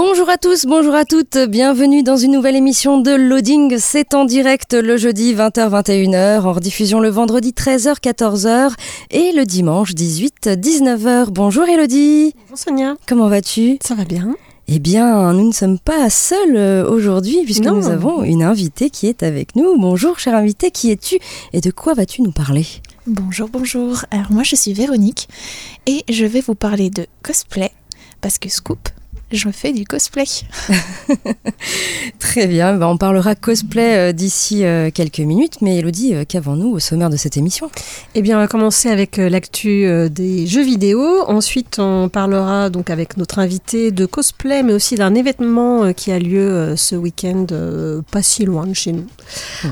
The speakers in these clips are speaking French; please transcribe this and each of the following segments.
Bonjour à tous, bonjour à toutes, bienvenue dans une nouvelle émission de Loading. C'est en direct le jeudi 20h-21h, en rediffusion le vendredi 13h-14h et le dimanche 18-19h. Bonjour Elodie. Bonjour Sonia. Comment vas-tu? Ça va bien Eh bien, nous ne sommes pas seuls euh, aujourd'hui puisque Non. nous avons une invitée qui est avec nous. Bonjour cher invité, qui es-tu? Et de quoi vas-tu nous parler? Bonjour, bonjour. Alors moi je suis Véronique et je vais vous parler de cosplay parce que scoop, je fais du cosplay. Très bien, ben, on parlera cosplay euh, d'ici euh, quelques minutes, mais Elodie, euh, qu'avons-nous au sommaire de cette émission? Eh bien, on va commencer avec euh, l'actu euh, des jeux vidéo. Ensuite, on parlera donc avec notre invité de cosplay, mais aussi d'un événement euh, qui a lieu euh, ce week-end, euh, pas si loin de chez nous.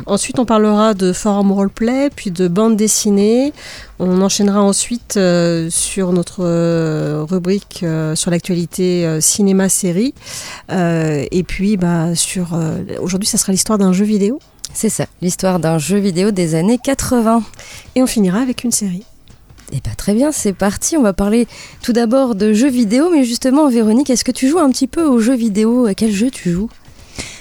Ensuite, on parlera de forum roleplay, puis de bande dessinée. On enchaînera ensuite euh, sur notre euh, rubrique euh, sur l'actualité euh, cinéma-série. Euh, et puis, bah, sur euh, aujourd'hui, ça sera l'histoire d'un jeu vidéo. C'est ça, l'histoire d'un jeu vidéo des années 80. Et on finira avec une série. Eh bien très bien, c'est parti. On va parler tout d'abord de jeux vidéo, mais justement, Véronique, est-ce que tu joues un petit peu aux jeux vidéo? À quel jeu tu joues?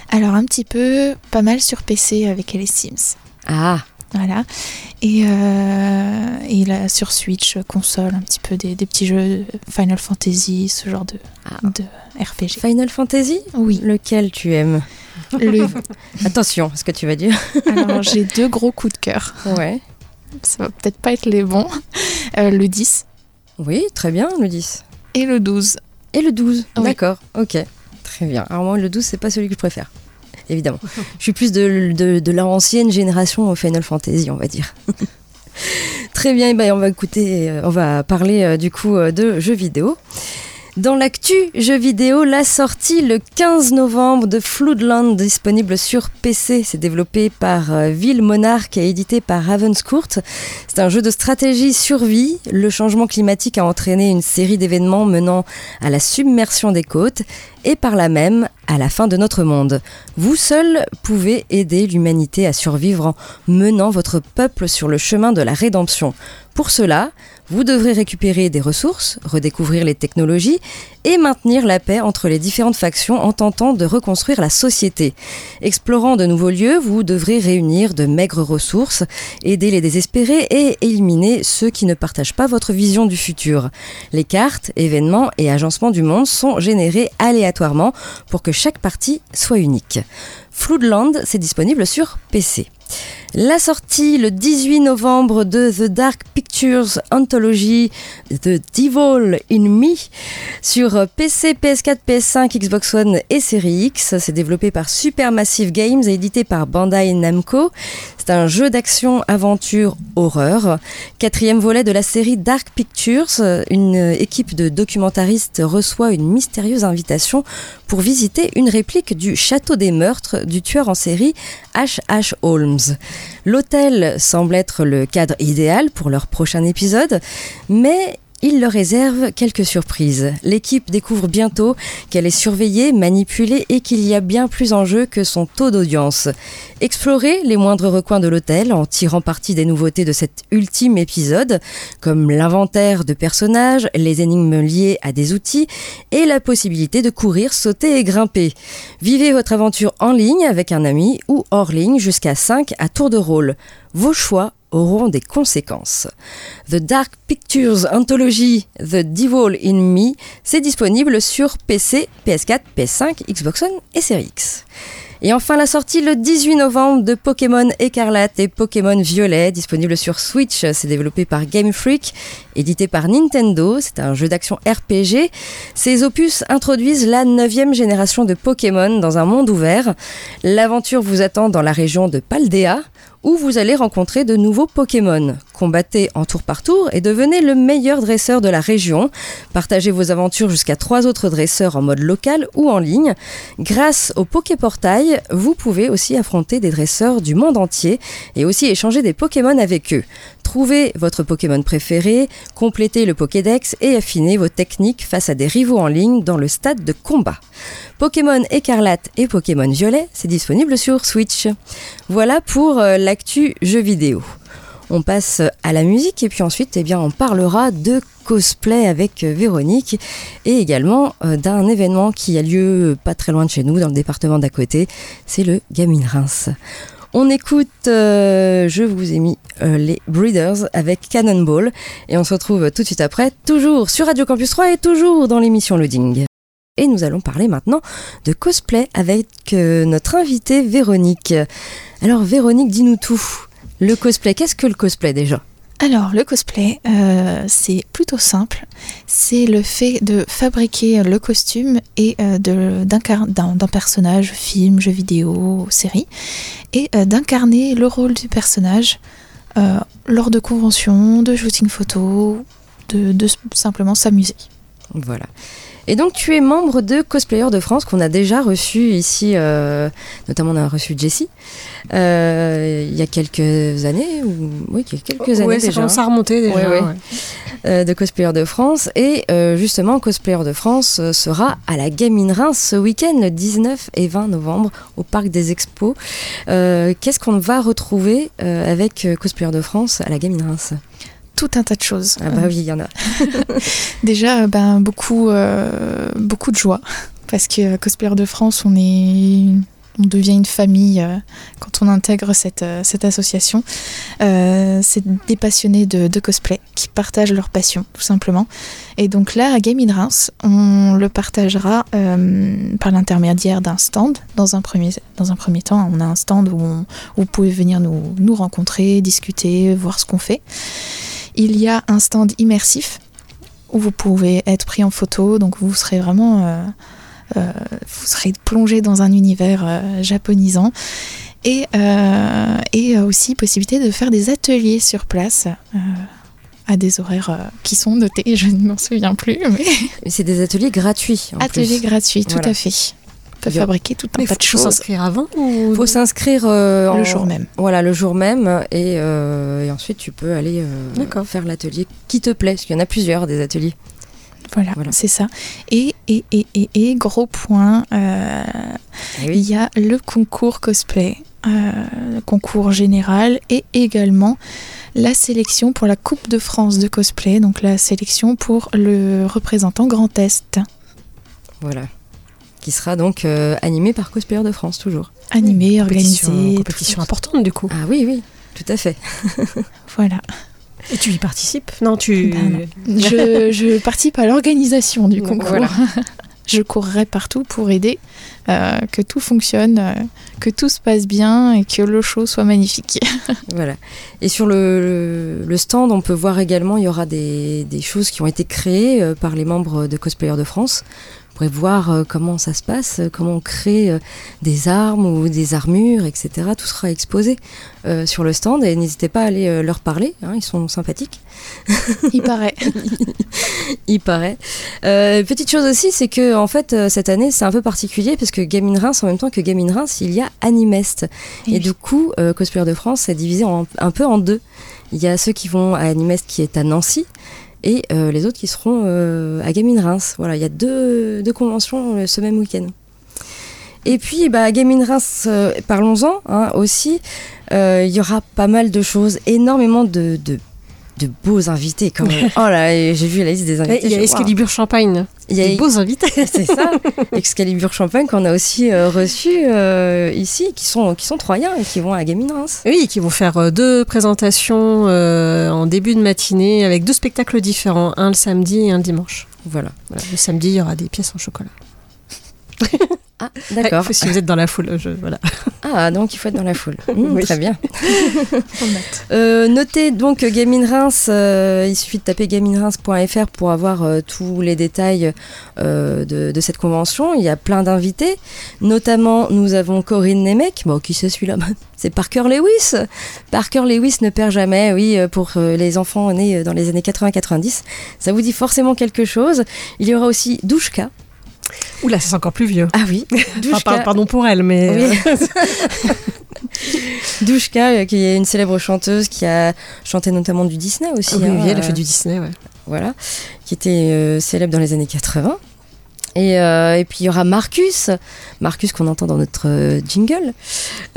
Alors un petit peu, pas mal sur PC avec les Sims. Ah, Voilà. Et, euh, et là sur Switch, console, un petit peu des, des petits jeux Final Fantasy, ce genre de, Ah. de RPG. Final Fantasy? Oui. Lequel tu aimes? Le, Attention, ce que tu vas dire. alors j'ai deux gros coups de cœur. Ouais. Ça va peut-être pas être les bons. Euh, le 10 Oui, très bien, le 10. et le 12. Et le 12 Oui. D'accord, ok. Très bien. Alors moi, le 12, c'est pas celui que je préfère. Évidemment. je suis plus de, de, de l'ancienne génération au Final Fantasy, on va dire. Très bien, eh ben, on va écouter, euh, on va parler euh, du coup euh, de jeux vidéo. Dans l'actu jeux vidéo, la sortie le 15 novembre de Floodland disponible sur PC. C'est développé par euh, Ville Monarch et édité par Ravenscourt. C'est un jeu de stratégie survie. Le changement climatique a entraîné une série d'événements menant à la submersion des côtes et par là même à la fin de notre monde. Vous seul pouvez aider l'humanité à survivre en menant votre peuple sur le chemin de la rédemption. Pour cela, vous devrez récupérer des ressources, redécouvrir les technologies et maintenir la paix entre les différentes factions en tentant de reconstruire la société. Explorant de nouveaux lieux, vous devrez réunir de maigres ressources, aider les désespérés et éliminer ceux qui ne partagent pas votre vision du futur. Les cartes, événements et agencements du monde sont générés aléatoirement pour que chaque partie soit unique. Floodland, c'est disponible sur PC. La sortie le 18 novembre de The Dark Pictures Anthology The Devil in Me sur PC, PS4, PS5, Xbox One et Series X. C'est développé par Supermassive Games et édité par Bandai Namco. C'est un jeu d'action, aventure, horreur. Quatrième volet de la série Dark Pictures. Une équipe de documentaristes reçoit une mystérieuse invitation pour visiter une réplique du château des meurtres du tueur en série H.H. Holmes. L'hôtel semble être le cadre idéal pour leur prochain épisode, mais il leur réserve quelques surprises. L'équipe découvre bientôt qu'elle est surveillée, manipulée et qu'il y a bien plus en jeu que son taux d'audience. Explorez les moindres recoins de l'hôtel en tirant parti des nouveautés de cet ultime épisode, comme l'inventaire de personnages, les énigmes liées à des outils et la possibilité de courir, sauter et grimper. Vivez votre aventure en ligne avec un ami ou hors ligne jusqu'à 5 à tour de rôle. Vos choix auront des conséquences. The Dark Pictures Anthology The Devil in Me, c'est disponible sur PC, PS4, PS5, Xbox One et Series X. Et enfin la sortie le 18 novembre de Pokémon Écarlate et Pokémon Violet, disponible sur Switch. C'est développé par Game Freak, édité par Nintendo. C'est un jeu d'action RPG. Ces opus introduisent la neuvième génération de Pokémon dans un monde ouvert. L'aventure vous attend dans la région de Paldea où vous allez rencontrer de nouveaux Pokémon. Combattez en tour par tour et devenez le meilleur dresseur de la région. Partagez vos aventures jusqu'à trois autres dresseurs en mode local ou en ligne. Grâce au Poképortail, vous pouvez aussi affronter des dresseurs du monde entier et aussi échanger des Pokémon avec eux. Trouvez votre Pokémon préféré, complétez le Pokédex et affinez vos techniques face à des rivaux en ligne dans le stade de combat. Pokémon Écarlate et Pokémon Violet, c'est disponible sur Switch. Voilà pour euh, l'actu jeu vidéo. On passe à la musique et puis ensuite eh bien, on parlera de cosplay avec euh, Véronique et également euh, d'un événement qui a lieu pas très loin de chez nous dans le département d'à côté, c'est le Gaming Reims. On écoute, je vous ai mis les Breeders avec Cannonball et on se retrouve tout de suite après, toujours sur Radio Campus 3 et toujours dans l'émission Loading. Et nous allons parler maintenant de cosplay avec notre invitée Véronique. Alors Véronique, dis-nous tout. Le cosplay, qu'est-ce que le cosplay déjà? Alors, le cosplay, euh, c'est plutôt simple. C'est le fait de fabriquer le costume et euh, d'un personnage, film, jeu vidéo, série, et euh, d'incarner le rôle du personnage lors de conventions, de shooting photo, de, de simplement s'amuser. Voilà. Et donc tu es membre de Cosplayers de France qu'on a déjà reçu ici, euh, notamment on a reçu Jessie euh, il y a quelques années, ou oui, quelques années déjà. commence à remonter déjà. Euh, de Cosplayers de France et justement Cosplayers de France sera à la Game in Reims ce week-end le 19 et 20 novembre au Parc des Expos. Qu'est-ce qu'on va retrouver avec Cosplayers de France à la Game in Reims? Tout un tas de choses. Ah bah oui, il y en a. Déjà, ben, beaucoup, euh, beaucoup de joie. Parce que euh, Cosplayer de France, on est on devient une famille euh, quand on intègre cette, cette association. c'est des passionnés de, cosplay qui partagent leur passion, tout simplement. Et donc là, à Game in Reims, on le partagera par l'intermédiaire d'un stand. Dans un, premier, dans un premier temps, on a un stand où, où vous pouvez venir nous, nous rencontrer, discuter, voir ce qu'on fait. Il y a un stand immersif où vous pouvez être pris en photo, donc vous serez vraiment euh, euh, vous serez plongé dans un univers euh, japonisant. Et, et aussi possibilité de faire des ateliers sur place à des horaires qui sont notés, je ne m'en souviens plus. Mais... C'est des ateliers gratuits. ateliers gratuits, tout à fait fabriquer tout un tas de choses. Faut s'inscrire avant Il faut s'inscrire euh, le jour même. Voilà, le jour même. Et, euh, ensuite, tu peux aller euh, faire l'atelier qui te plaît, parce qu'il y en a plusieurs des ateliers. Voilà, c'est ça. Et, et, et, et, gros point, eh il y a le concours cosplay, le concours général, et également la sélection pour la Coupe de France de cosplay, donc la sélection pour le représentant Grand Est. Voilà qui sera donc euh, animé par Cosplayer de France toujours. Animé, organisé. Compétition, compétition importante du coup. Ah oui, oui, tout à fait. voilà. Et tu y participes? Non, tu. Ben je, je, participe à l'organisation du concours. je courrai partout pour aider euh, que tout fonctionne, euh, que tout se passe bien et que le show soit magnifique. voilà. Et sur le, le, stand, on peut voir également, il y aura des, des choses qui ont été créées par les membres de Cosplayer de France pourrez voir euh, comment ça se passe, euh, comment on crée euh, des armes ou des armures, etc. Tout sera exposé sur le stand et n'hésitez pas à aller leur parler, hein, ils sont sympathiques. Il paraît. Il paraît. petite chose aussi, c'est que en fait cette année c'est un peu particulier parce que Gaming Reims en même temps que Gaming Reims, il y a Animest et, du coup Cosplayer de France est divisé un peu en deux. Il y a ceux qui vont à Animest qui est à Nancy et euh, les autres qui seront euh, à Gaming Reims. Voilà, il y a deux, conventions euh, ce même week-end. Et puis, bah, Gaming Reims, parlons-en hein, aussi. Il y aura pas mal de choses, énormément de de beaux invités quand même. oh là, j'ai vu la liste des invités. Il y a Excalibur Champagne. Il y a des beaux invités. C'est ça. Excalibur Champagne qu'on a aussi euh, reçu euh, ici, qui sont, qui sont troyens et qui vont à Gaming Reims. Oui, qui vont faire euh, deux présentations en début de matinée avec deux spectacles différents, un le samedi et un le dimanche. Voilà. Le samedi, il y aura des pièces en chocolat. Ah, d'accord. si vous êtes dans la foule, je, voilà. Ah, donc il faut être dans la foule. Mmh, Oui. Très bien. Euh, notez donc que Gaming Reims, euh, il suffit de taper gamingreims.fr pour avoir euh, tous les détails euh, de, de cette convention. Il y a plein d'invités, notamment nous avons Corinne Nemec. Bon, qui c'est celui-là? C'est Parker Lewis. Parker Lewis ne perd jamais, oui, euh, pour euh, les enfants nés euh, dans les années 80-90. Ça vous dit forcément quelque chose. Il y aura aussi Douchka. Oula, c'est encore plus vieux. Ah oui, Enfin, pardon pour elle, mais. Oui. euh, Douchka, euh, qui est une célèbre chanteuse qui a chanté notamment du Disney aussi. oui, hein, oui, elle a euh, fait du Disney, ouais. Voilà, qui était euh, célèbre dans les années 80. Et, euh, et puis il y aura Marcus, Marcus qu'on entend dans notre euh, jingle,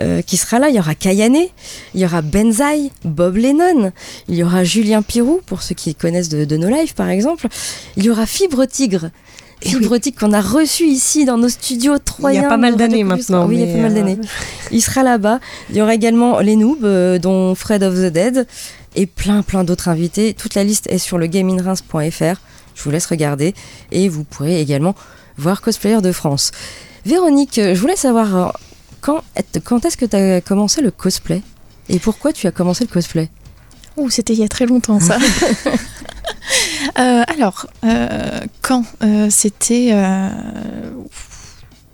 euh, qui sera là. Il y aura Kayane, il y aura Benzaï, Bob Lennon, il y aura Julien Pirou, pour ceux qui connaissent de, de No Life par exemple. Il y aura Fibre Tigre. Fibre Tigre qu'on a reçu ici dans nos studios troyens. Il y a pas mal d'années maintenant, Oui, il y a pas mal euh, d'années. Il sera là-bas. Il y aura également les noobs, euh, dont Fred of the Dead, et plein plein d'autres invités. Toute la liste est sur le gamingreims.fr. Je vous laisse regarder et vous pourrez également voir Cosplayer de France. Véronique, je voulais savoir euh, quand est-ce que tu as commencé le cosplay? Et pourquoi tu as commencé le cosplay? Ouh, c'était il y a très longtemps ça. Euh, alors, euh, quand Euh, C'était euh,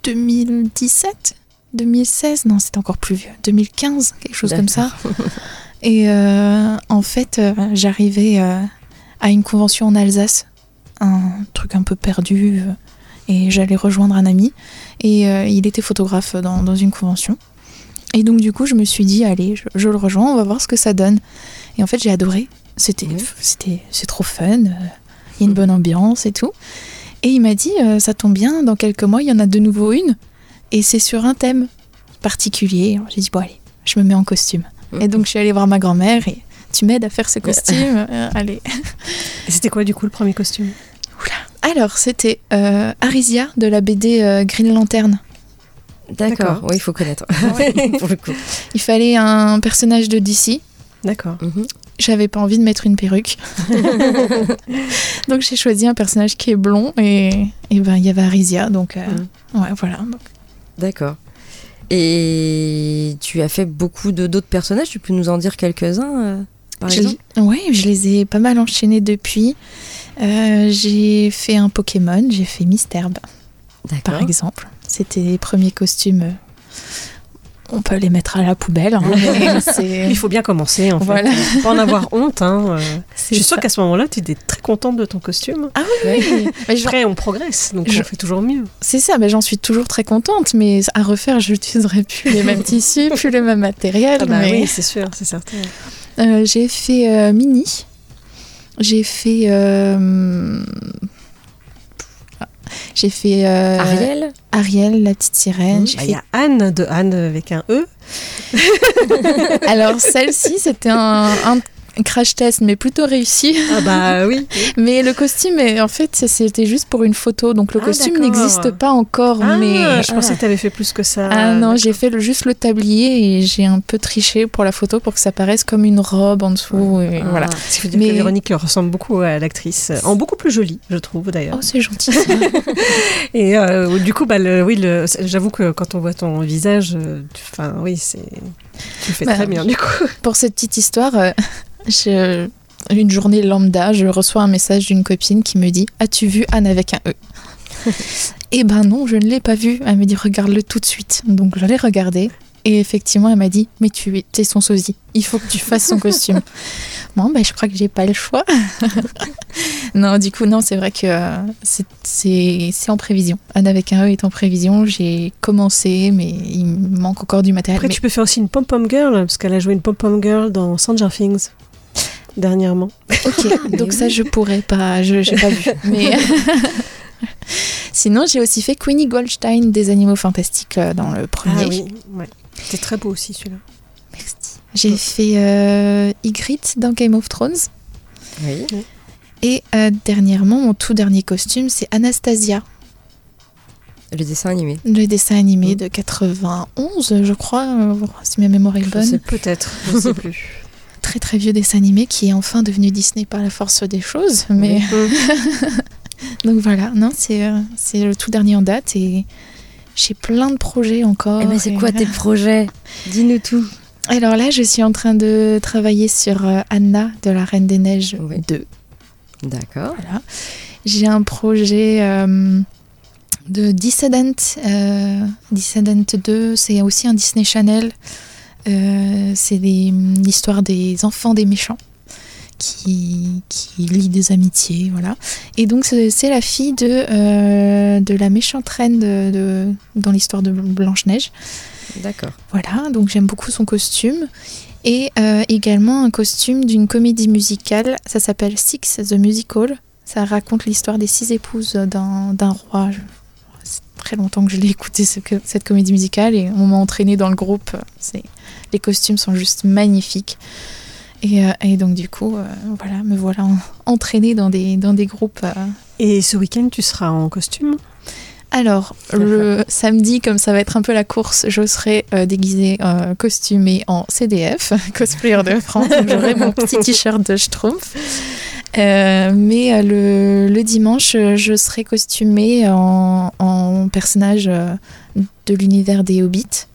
2017 2016 Non, c'était encore plus vieux. 2015, quelque chose comme ça. Et en fait, j'arrivais à une convention en Alsace, un truc un peu perdu, et j'allais rejoindre un ami. Et il était photographe dans, dans une convention. Et donc, du coup, je me suis dit, allez, je, je le rejoins, on va voir ce que ça donne. Et en fait, j'ai adoré. C'était, c'était, c'est trop fun. euh, Il y a une bonne ambiance et tout. Et il m'a dit, euh, ça tombe bien, dans quelques mois, il y en a de nouveau une. Et c'est sur un thème particulier. J'ai dit, bon, allez, je me mets en costume. Et donc, je suis allée voir ma grand-mère et tu m'aides à faire ce costume. Euh, allez. Et c'était quoi, du coup, le premier costume? Alors, c'était euh, Arisia de la BD euh, Green Lantern. D'accord, oui, il faut connaître. Pour le coup. Il fallait un personnage de DC. D'accord. J'avais pas envie de mettre une perruque. donc j'ai choisi un personnage qui est blond et, et ben il y avait Arisia donc euh, ouais voilà. D'accord. Et tu as fait beaucoup de d'autres personnages, tu peux nous en dire quelques-uns euh, par je- exemple? ouais, je les ai pas mal enchaînés depuis. Euh, j'ai fait un Pokémon, j'ai fait Misterbe par exemple. C'était les premiers costumes. euh, On peut les mettre à la poubelle. hein, c'est- Il faut bien commencer, en fait. Voilà. Pas en avoir honte. Hein. euh. Je suis sûre qu'à ce moment-là, tu étais très contente de ton costume. Ah oui, oui. Mais Après, on progresse, donc je- on fait toujours mieux. C'est ça, mais j'en suis toujours très contente, mais à refaire, je n'utiliserai plus les mêmes tissus, plus le même matériel. Ah bah mais- oui, c'est sûr, c'est certain. Euh, j'ai fait euh, Mini. J'ai fait. euh, J'ai fait. euh, Ariel Ariel, la petite sirène. J'ai Bah, Il fait- y a Anne de Anne avec un E. Alors, celle-ci, c'était un, un crash test, mais plutôt réussi. Ah bah oui. Mais le costume, est- en fait, c'était juste pour une photo. Donc, le Ah, costume n'existe pas encore. Ah, mais je pensais que tu avais fait plus que ça. Ah non, j'ai fait le- juste le tablier et j'ai un peu triché pour la photo pour que ça paraisse comme une robe en dessous. et Ah, voilà. Ce qui veut dire que Véronique ressemble beaucoup à l'actrice, euh, en beaucoup plus jolie, je trouve d'ailleurs. Oh, c'est gentil. Et euh, du coup, bah, le- oui, j'avoue que quand on voit ton visage, euh, tu- enfin, oui, c'est, tu le fais Bah, très bien du coup. Pour cette petite histoire, euh, je- une journée lambda, je reçois un message d'une copine qui me dit As-tu vu Anne avec un E? Eh ben non, je ne l'ai pas vu. Elle me dit Regarde-le tout de suite. Donc je l'ai regardé. Et effectivement, elle m'a dit Mais tu es son sosie. Il faut que tu fasses son costume. Bon, ben, je crois que j'ai pas le choix. non, du coup, non, c'est vrai que euh, c'est- en prévision. Anne avec un E est en prévision. J'ai commencé, mais il me manque encore du matériel. Après, Mais- tu peux faire aussi une pom-pom girl, parce qu'elle a joué une pom-pom girl dans Stranger Things dernièrement. Ok, donc ça je pourrais pas, je j'ai pas vu. Mais sinon j'ai aussi fait Queenie Goldstein des Animaux Fantastiques euh, dans le premier. Ah oui, ouais. C'était très beau aussi celui-là. J'ai fait euh, Ygritte dans Game of Thrones. Oui. Et euh, dernièrement, mon tout dernier costume, c'est Anastasia, Le dessin animé. le dessin animé de 91, je crois, euh, si ma mémoire est Je bonne. sais peut-être, je sais plus. Très très vieux dessin animé qui est enfin devenu Disney par la force des choses. Mais donc voilà, non, c'est euh, c'est le tout dernier en date et j'ai plein de projets encore. Eh ben, c'est quoi tes projets? Dis-nous tout. Alors là, je suis en train de travailler sur euh, Anna de la Reine des Neiges 2. D'accord. Voilà. J'ai un projet euh, de Dissident. Euh, Dissident 2, c'est aussi un Disney Channel. Euh, c'est l'histoire des enfants des méchants qui, qui lient des amitiés, voilà. Et donc c'est la fille de, euh, de la méchante reine de, de- dans l'histoire de Blanche-Neige. D'accord. Voilà, donc j'aime beaucoup son costume. Et euh, également un costume d'une comédie musicale, ça s'appelle Six the Musical. Ça raconte l'histoire des six épouses d'un roi. C'est très longtemps que je l'ai écouté cette comédie musicale et on m'a entraîné dans le groupe. C'est les costumes sont juste magnifiques. Et, euh, et donc du coup, euh, voilà, me voilà en- entraînée dans des, dans des groupes. euh. Et ce week-end, tu seras en costume? Alors, le samedi, comme ça va être un peu la course, je serai euh, déguisée, euh, costumée en CDF, cosplayer de France. J'aurai mon petit t-shirt de Schtroumpf. Euh, mais euh, le, le dimanche, euh, je serai costumée en, en personnage de l'univers des Hobbits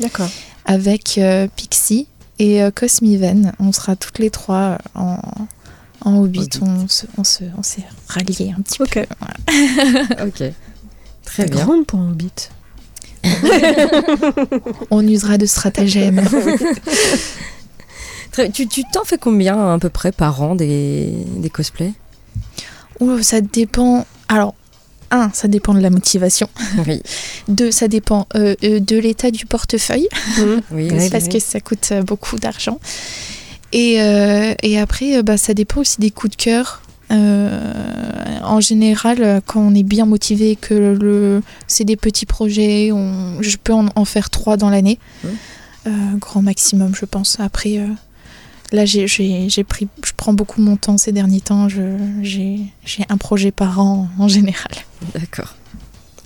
D'accord. avec euh, Pixie et euh, Cosmiven. On sera toutes les trois en, en Hobbit. On se- on se- on s'est ralliés un petit peu. voilà. Ok. Très bien. grande pour un bit. On usera de stratagèmes. Tu t'en fais combien à peu près par an des, des cosplays? Ouh, ça dépend. Alors, un, ça dépend de la motivation. Oui. Deux, ça dépend euh, euh, de l'état du portefeuille, Oui, Ouais, aussi. parce que ça coûte euh, beaucoup d'argent. Et, euh, et après, bah, ça dépend aussi des coups de cœur. Euh, en général, quand on est bien motivé, que le, c'est des petits projets, on, je peux en, en faire trois dans l'année. Euh, grand maximum, je pense. Après, là, j'ai, j'ai, j'ai pris, je prends beaucoup mon temps ces derniers temps. Je, j'ai, j'ai un projet par an en général. D'accord.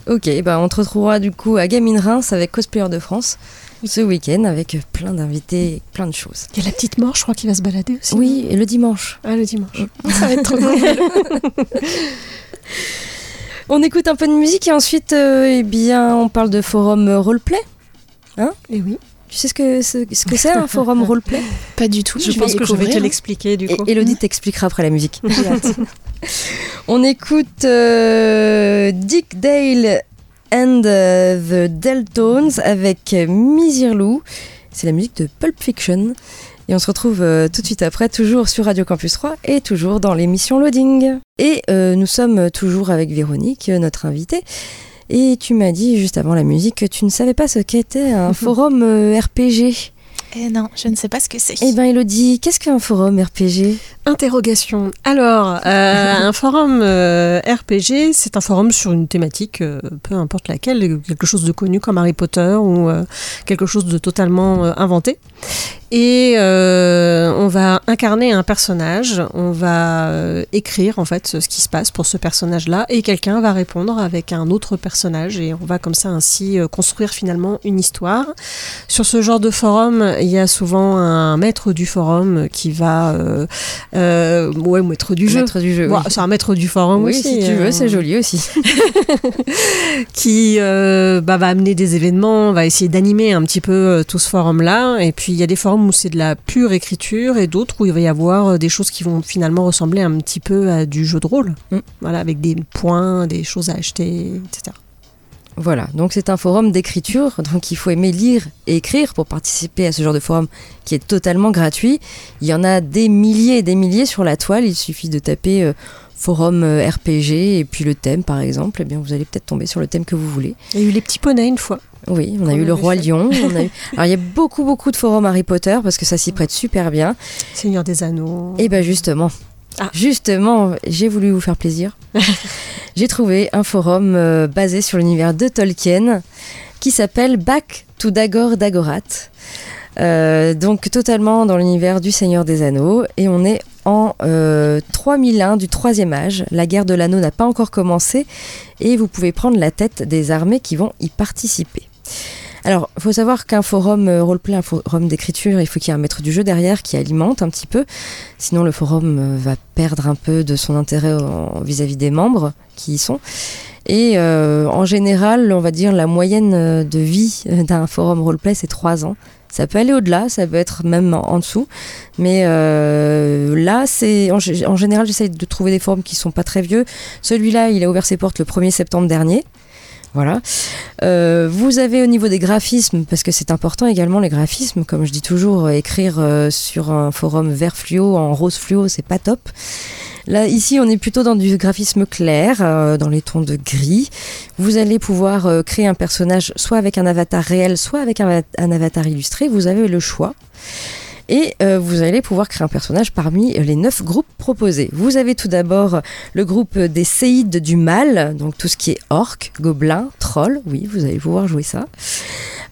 Ok, bah on te retrouvera du coup à Gaming Reims avec Cosplayer de France ce week-end avec plein d'invités, plein de choses. Il y a la petite mort, je crois, qui va se balader aussi. Oui, et le dimanche. Ah, le dimanche. Ça va être trop cool. On écoute un peu de musique et ensuite, euh, eh bien, on parle de forum roleplay. Et oui. Tu sais ce que c'est ce que c'est un forum roleplay? Pas du tout. Je, pense que je vais te l'expliquer du Et coup. Elodie t'expliquera après la musique. On écoute euh, Dick Dale and the Deltones avec Misirlou. C'est la musique de Pulp Fiction. Et on se retrouve euh, tout de suite après, toujours sur Radio Campus 3 et toujours dans l'émission Loading. Et euh, nous sommes toujours avec Véronique, notre invitée. Et tu m'as dit juste avant la musique que tu ne savais pas ce qu'était un forum euh, RPG. Eh non, je ne sais pas ce que c'est. Eh ben Elodie, qu'est-ce qu'un forum RPG Interrogation. Alors, euh, un forum euh, RPG, c'est un forum sur une thématique, euh, peu importe laquelle, quelque chose de connu comme Harry Potter ou euh, quelque chose de totalement euh, inventé. Et euh, on va incarner un personnage, on va euh, écrire en fait ce qui se passe pour ce personnage-là, et quelqu'un va répondre avec un autre personnage, et on va comme ça ainsi euh, construire finalement une histoire. Sur ce genre de forum, il y a souvent un maître du forum qui va, ouais, maître du jeu. Maître du jeu. Bon, oui. c'est un maître du forum Oui, aussi. si tu veux, euh, c'est joli aussi. qui bah, va amener des événements, va essayer d'animer un petit peu tout ce forum-là. Et puis il y a des forums où c'est de la pure écriture et d'autres où il va y avoir euh, des choses qui vont finalement ressembler un petit peu à du jeu de rôle. Mm. Voilà, avec des points, des choses à acheter, etc. Voilà, donc c'est un forum d'écriture, donc il faut aimer lire et écrire pour participer à ce genre de forum qui est totalement gratuit. Il y en a des milliers et des milliers sur la toile, il suffit de taper euh, forum euh, RPG et puis le thème par exemple, et bien vous allez peut-être tomber sur le thème que vous voulez. Il y a eu les petits poneys une fois. Oui, on a On eu le roi lion, on a eu... Alors il y a beaucoup beaucoup de forums Harry Potter parce que ça s'y prête super bien. Seigneur des Anneaux. Et ben justement, Ah. justement, j'ai voulu vous faire plaisir. j'ai trouvé un forum euh, basé sur l'univers de Tolkien qui s'appelle Back to Dagor Dagorat. Euh, donc totalement dans l'univers du Seigneur des Anneaux et on est en euh, 3001 du troisième âge. La guerre de l'anneau n'a pas encore commencé et vous pouvez prendre la tête des armées qui vont y participer. Alors, il faut savoir qu'un forum euh, roleplay, un forum d'écriture, il faut qu'il y ait un maître du jeu derrière qui alimente un petit peu. Sinon, le forum euh, va perdre un peu de son intérêt vis-à-vis des membres qui y sont. Et euh, en général, on va dire la moyenne de vie d'un forum roleplay, c'est 3 ans. Ça peut aller au-delà, ça peut être même en, dessous. Mais là, c'est en, gé- en général, j'essaye de trouver des forums qui sont pas très vieux. Celui-là, il a ouvert ses portes le 1er septembre dernier. Voilà. Euh, vous avez au niveau des graphismes, parce que c'est important également les graphismes, comme je dis toujours, euh, écrire euh, sur un forum vert fluo en rose fluo, c'est pas top. Là, ici, on est plutôt dans du graphisme clair, dans les tons de gris. Vous allez pouvoir créer un personnage soit avec un avatar réel, soit avec un avatar illustré. Vous avez le choix. Et euh, vous allez pouvoir créer un personnage parmi les neuf groupes proposés. Vous avez tout d'abord le groupe des séides du mal, donc tout ce qui est orc, gobelin, troll. Oui, vous allez pouvoir jouer ça.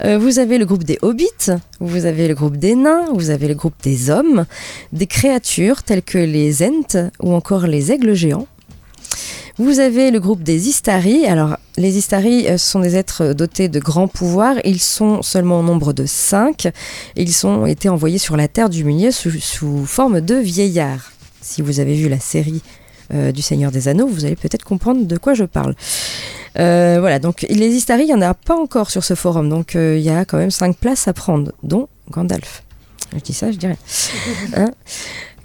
Euh, vous avez le groupe des hobbits, vous avez le groupe des nains, vous avez le groupe des hommes, des créatures telles que les ents ou encore les aigles géants. Vous avez le groupe des Istari. Alors, les Istari euh, sont des êtres dotés de grands pouvoirs. Ils sont seulement au nombre de 5. Ils ont été envoyés sur la Terre du Milieu sous, forme de vieillards. Si vous avez vu la série euh, du Seigneur des Anneaux, vous allez peut-être comprendre de quoi je parle. Euh, voilà, donc les Istari, il n'y en a pas encore sur ce forum. Donc, euh, il y a quand même 5 places à prendre, dont Gandalf. Je dis ça, je dirais. Hein?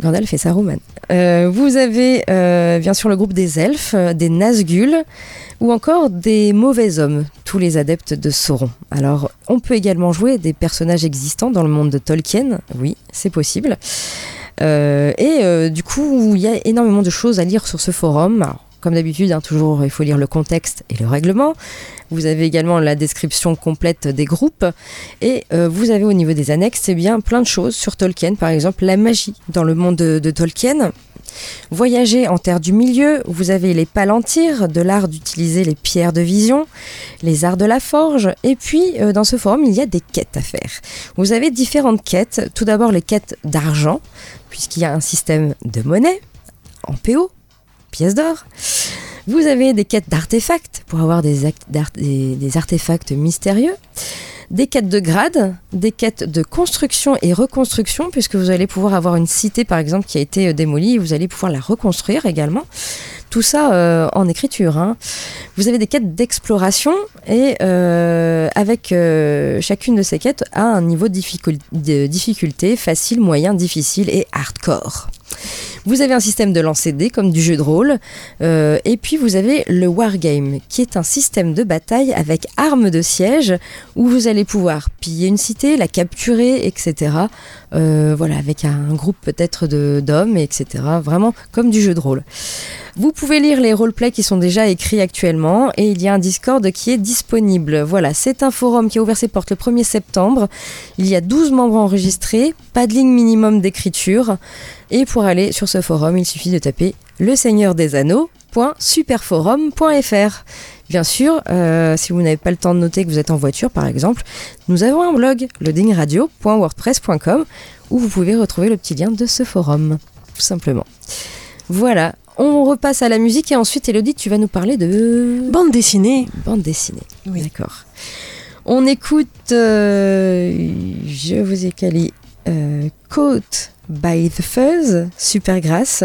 Gandalf et Saruman. Euh, vous avez euh, bien sûr le groupe des elfes, euh, des Nazgûl ou encore des mauvais hommes, tous les adeptes de Sauron. Alors, on peut également jouer des personnages existants dans le monde de Tolkien, oui, c'est possible. Et du coup, il y a énormément de choses à lire sur ce forum. Comme d'habitude, hein, toujours, il faut lire le contexte et le règlement. Vous avez également la description complète des groupes. Et euh, vous avez au niveau des annexes, eh bien, plein de choses sur Tolkien. Par exemple, la magie dans le monde de, Tolkien. Voyager en terre du milieu, vous avez les palantirs, de l'art d'utiliser les pierres de vision, les arts de la forge, et puis euh, dans ce forum, il y a des quêtes à faire. Vous avez différentes quêtes. Tout d'abord, les quêtes d'argent, puisqu'il y a un système de monnaie en PO, pièces d'or. Vous avez des quêtes d'artefacts pour avoir des, des- des artefacts mystérieux. Des quêtes de grade, des quêtes de construction et reconstruction, puisque vous allez pouvoir avoir une cité par exemple qui a été euh, démolie, et vous allez pouvoir la reconstruire également. Tout ça euh, en écriture. hein. Vous avez des quêtes d'exploration et euh, avec euh, chacune de ces quêtes a un niveau de, difficul- de difficulté facile, moyen, difficile et hardcore. Vous avez un système de lancer dés comme du jeu de rôle. Et puis vous avez le Wargame, qui est un système de bataille avec armes de siège, où vous allez pouvoir piller une cité, la capturer, etc. Voilà, avec un groupe peut-être d'hommes, etc. Vraiment comme du jeu de rôle. Pouvez lire les roleplays qui sont déjà écrits actuellement et il y a un Discord qui est disponible. Voilà, c'est un forum qui a ouvert ses portes le 1er septembre. Il y a 12 membres enregistrés, pas de ligne minimum d'écriture. Et pour aller sur ce forum, il suffit de taper le seigneur des. Bien sûr, euh, si vous n'avez pas le temps de noter que vous êtes en voiture, par exemple, nous avons un blog, loadingradio.wordpress.com, où vous pouvez retrouver le petit lien de ce forum, tout simplement. Voilà, on repasse à la musique et ensuite, Elodie, tu vas nous parler de... Bande dessinée. Bande dessinée, d'accord. On écoute, euh, je vous ai calé, euh, Caught by the Fuzz, super grasse,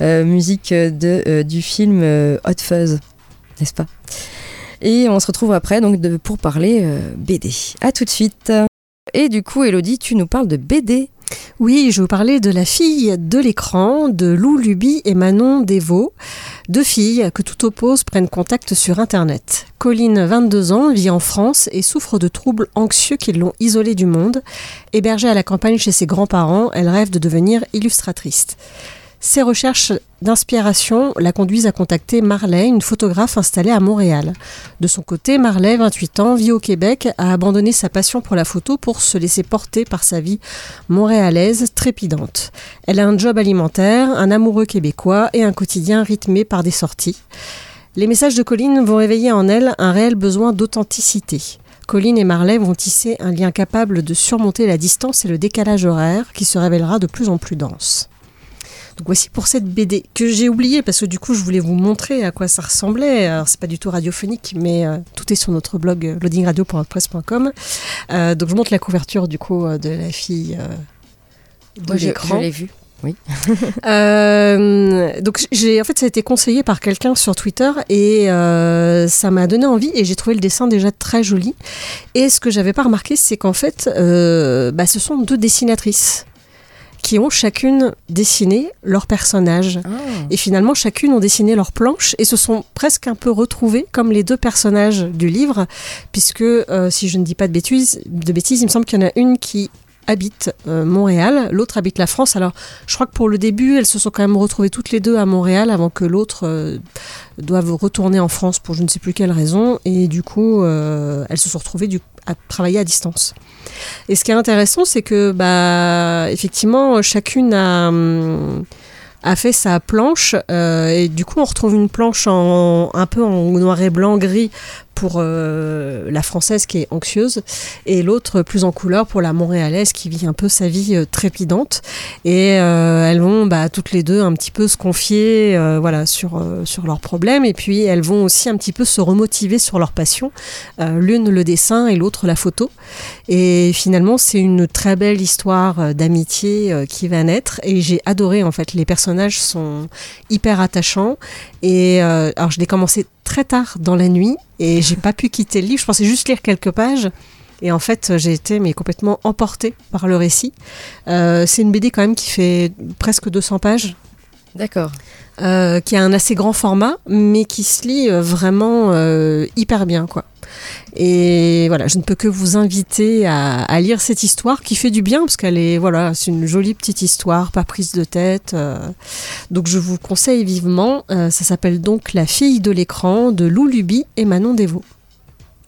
euh, musique de, euh, du film Hot Fuzz, n'est-ce pas? Et on se retrouve après donc de, pour parler BD. À tout de suite. Et du coup, Elodie, tu nous parles de BD. Oui, je vous parler de la fille de l'écran, de Lou Luby et Manon Desvaux, deux filles que tout oppose prennent contact sur Internet. Colline, 22 ans, vit en France et souffre de troubles anxieux qui l'ont isolée du monde. Hébergée à la campagne chez ses grands-parents, elle rêve de devenir illustratrice. Ses recherches d'inspiration la conduisent à contacter Marley, une photographe installée à Montréal. De son côté, Marley, 28 ans, vit au Québec, a abandonné sa passion pour la photo pour se laisser porter par sa vie montréalaise trépidante. Elle a un job alimentaire, un amoureux québécois et un quotidien rythmé par des sorties. Les messages de Colline vont réveiller en elle un réel besoin d'authenticité. Colline et Marley vont tisser un lien capable de surmonter la distance et le décalage horaire qui se révélera de plus en plus dense. Donc voici pour cette BD que j'ai oubliée parce que du coup je voulais vous montrer à quoi ça ressemblait. Alors c'est pas du tout radiophonique mais euh, tout est sur notre blog euh, loadingradio.press.com. Euh, donc je montre la couverture du coup euh, de la fille de je, l'écran. je l'ai vu. Oui. Euh, donc j'ai en fait ça a été conseillé par quelqu'un sur Twitter et euh, ça m'a donné envie et j'ai trouvé le dessin déjà très joli. Et ce que j'avais pas remarqué, c'est qu'en fait, euh, bah, ce sont deux dessinatrices qui ont chacune dessiné leur personnage. Ah. Et finalement, chacune ont dessiné leur planche et se sont presque un peu retrouvées comme les deux personnages du livre, puisque euh, si je ne dis pas de bêtises, de bêtises il me semble qu'il y en a une qui habite euh, Montréal, l'autre habite la France. Alors, je crois que pour le début, elles se sont quand même retrouvées toutes les deux à Montréal avant que l'autre euh, doive retourner en France pour je ne sais plus quelle raison. Et du coup, euh, elles se sont retrouvées à travailler à distance. Et ce qui est intéressant, c'est que, bah, effectivement, chacune a. hum, fait sa planche et du coup on retrouve une planche en, un peu en noir et blanc gris pour euh, la française qui est anxieuse et l'autre plus en couleur pour la montréalaise qui vit un peu sa vie euh, trépidante. Et euh, elles vont bah, toutes les deux un petit peu se confier voilà sur sur leurs problèmes. Et puis elles vont aussi un petit peu se remotiver sur leur passion l'une le dessin et l'autre la photo. Et finalement c'est une très belle histoire d'amitié qui va naître. Et j'ai adoré en fait. Les personnages sont hyper attachants. Et alors je l'ai commencé très tard dans la nuit et j'ai pas pu quitter le livre. Je pensais juste lire quelques pages. Et en fait, j'ai été mais complètement emportée par le récit. Euh, c'est une BD quand même qui fait presque 200 pages, D'accord. euh, qui a un assez grand format, mais qui se lit vraiment euh, hyper bien, quoi. Et voilà, je ne peux que vous inviter à, lire cette histoire qui fait du bien parce qu'elle est voilà, c'est une jolie petite histoire, pas prise de tête. euh. donc je vous conseille vivement. Euh, ça s'appelle donc La fille de l'écran de Lou Luby et Manon Desvaux.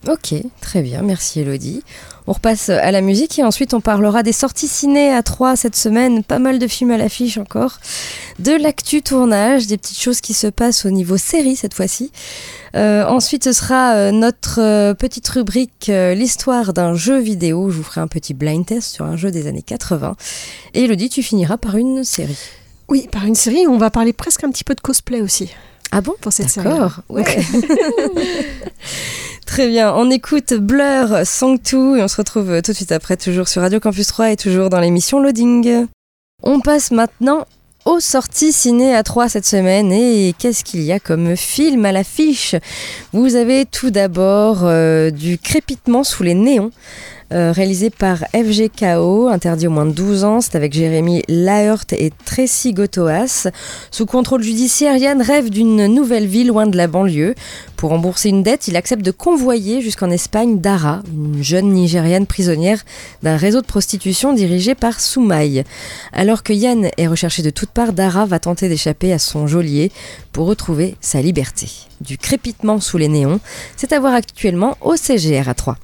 Ok, très bien, merci Elodie. On repasse à la musique et ensuite on parlera des sorties ciné à 3 cette semaine, pas mal de films à l'affiche encore, de l'actu tournage, des petites choses qui se passent au niveau série cette fois-ci. Euh, ensuite ce sera euh, notre euh, petite rubrique euh, l'histoire d'un jeu vidéo, je vous ferai un petit blind test sur un jeu des années 80. Et Elodie, tu finiras par une série. Oui, par une série, on va parler presque un petit peu de cosplay aussi. Ah bon? Pour cette série. D'accord, ouais. Très bien, on écoute Blur Song 2 et on se retrouve tout de suite après, toujours sur Radio Campus 3 et toujours dans l'émission Loading. On passe maintenant aux sorties ciné à 3 cette semaine et qu'est-ce qu'il y a comme film à l'affiche? Vous avez tout d'abord euh, du crépitement sous les néons. Euh, réalisé par FGKO, interdit au moins de 12 ans. C'est avec Jérémy Laheurte et Tracy Gotoas. Sous contrôle judiciaire, Yann rêve d'une nouvelle vie loin de la banlieue. Pour rembourser une dette, il accepte de convoyer jusqu'en Espagne Dara, une jeune Nigériane prisonnière d'un réseau de prostitution dirigé par Soumaï. Alors que Yann est recherché de toutes parts, Dara va tenter d'échapper à son geôlier pour retrouver sa liberté. Du crépitement sous les néons, c'est à voir actuellement au CGR à 3.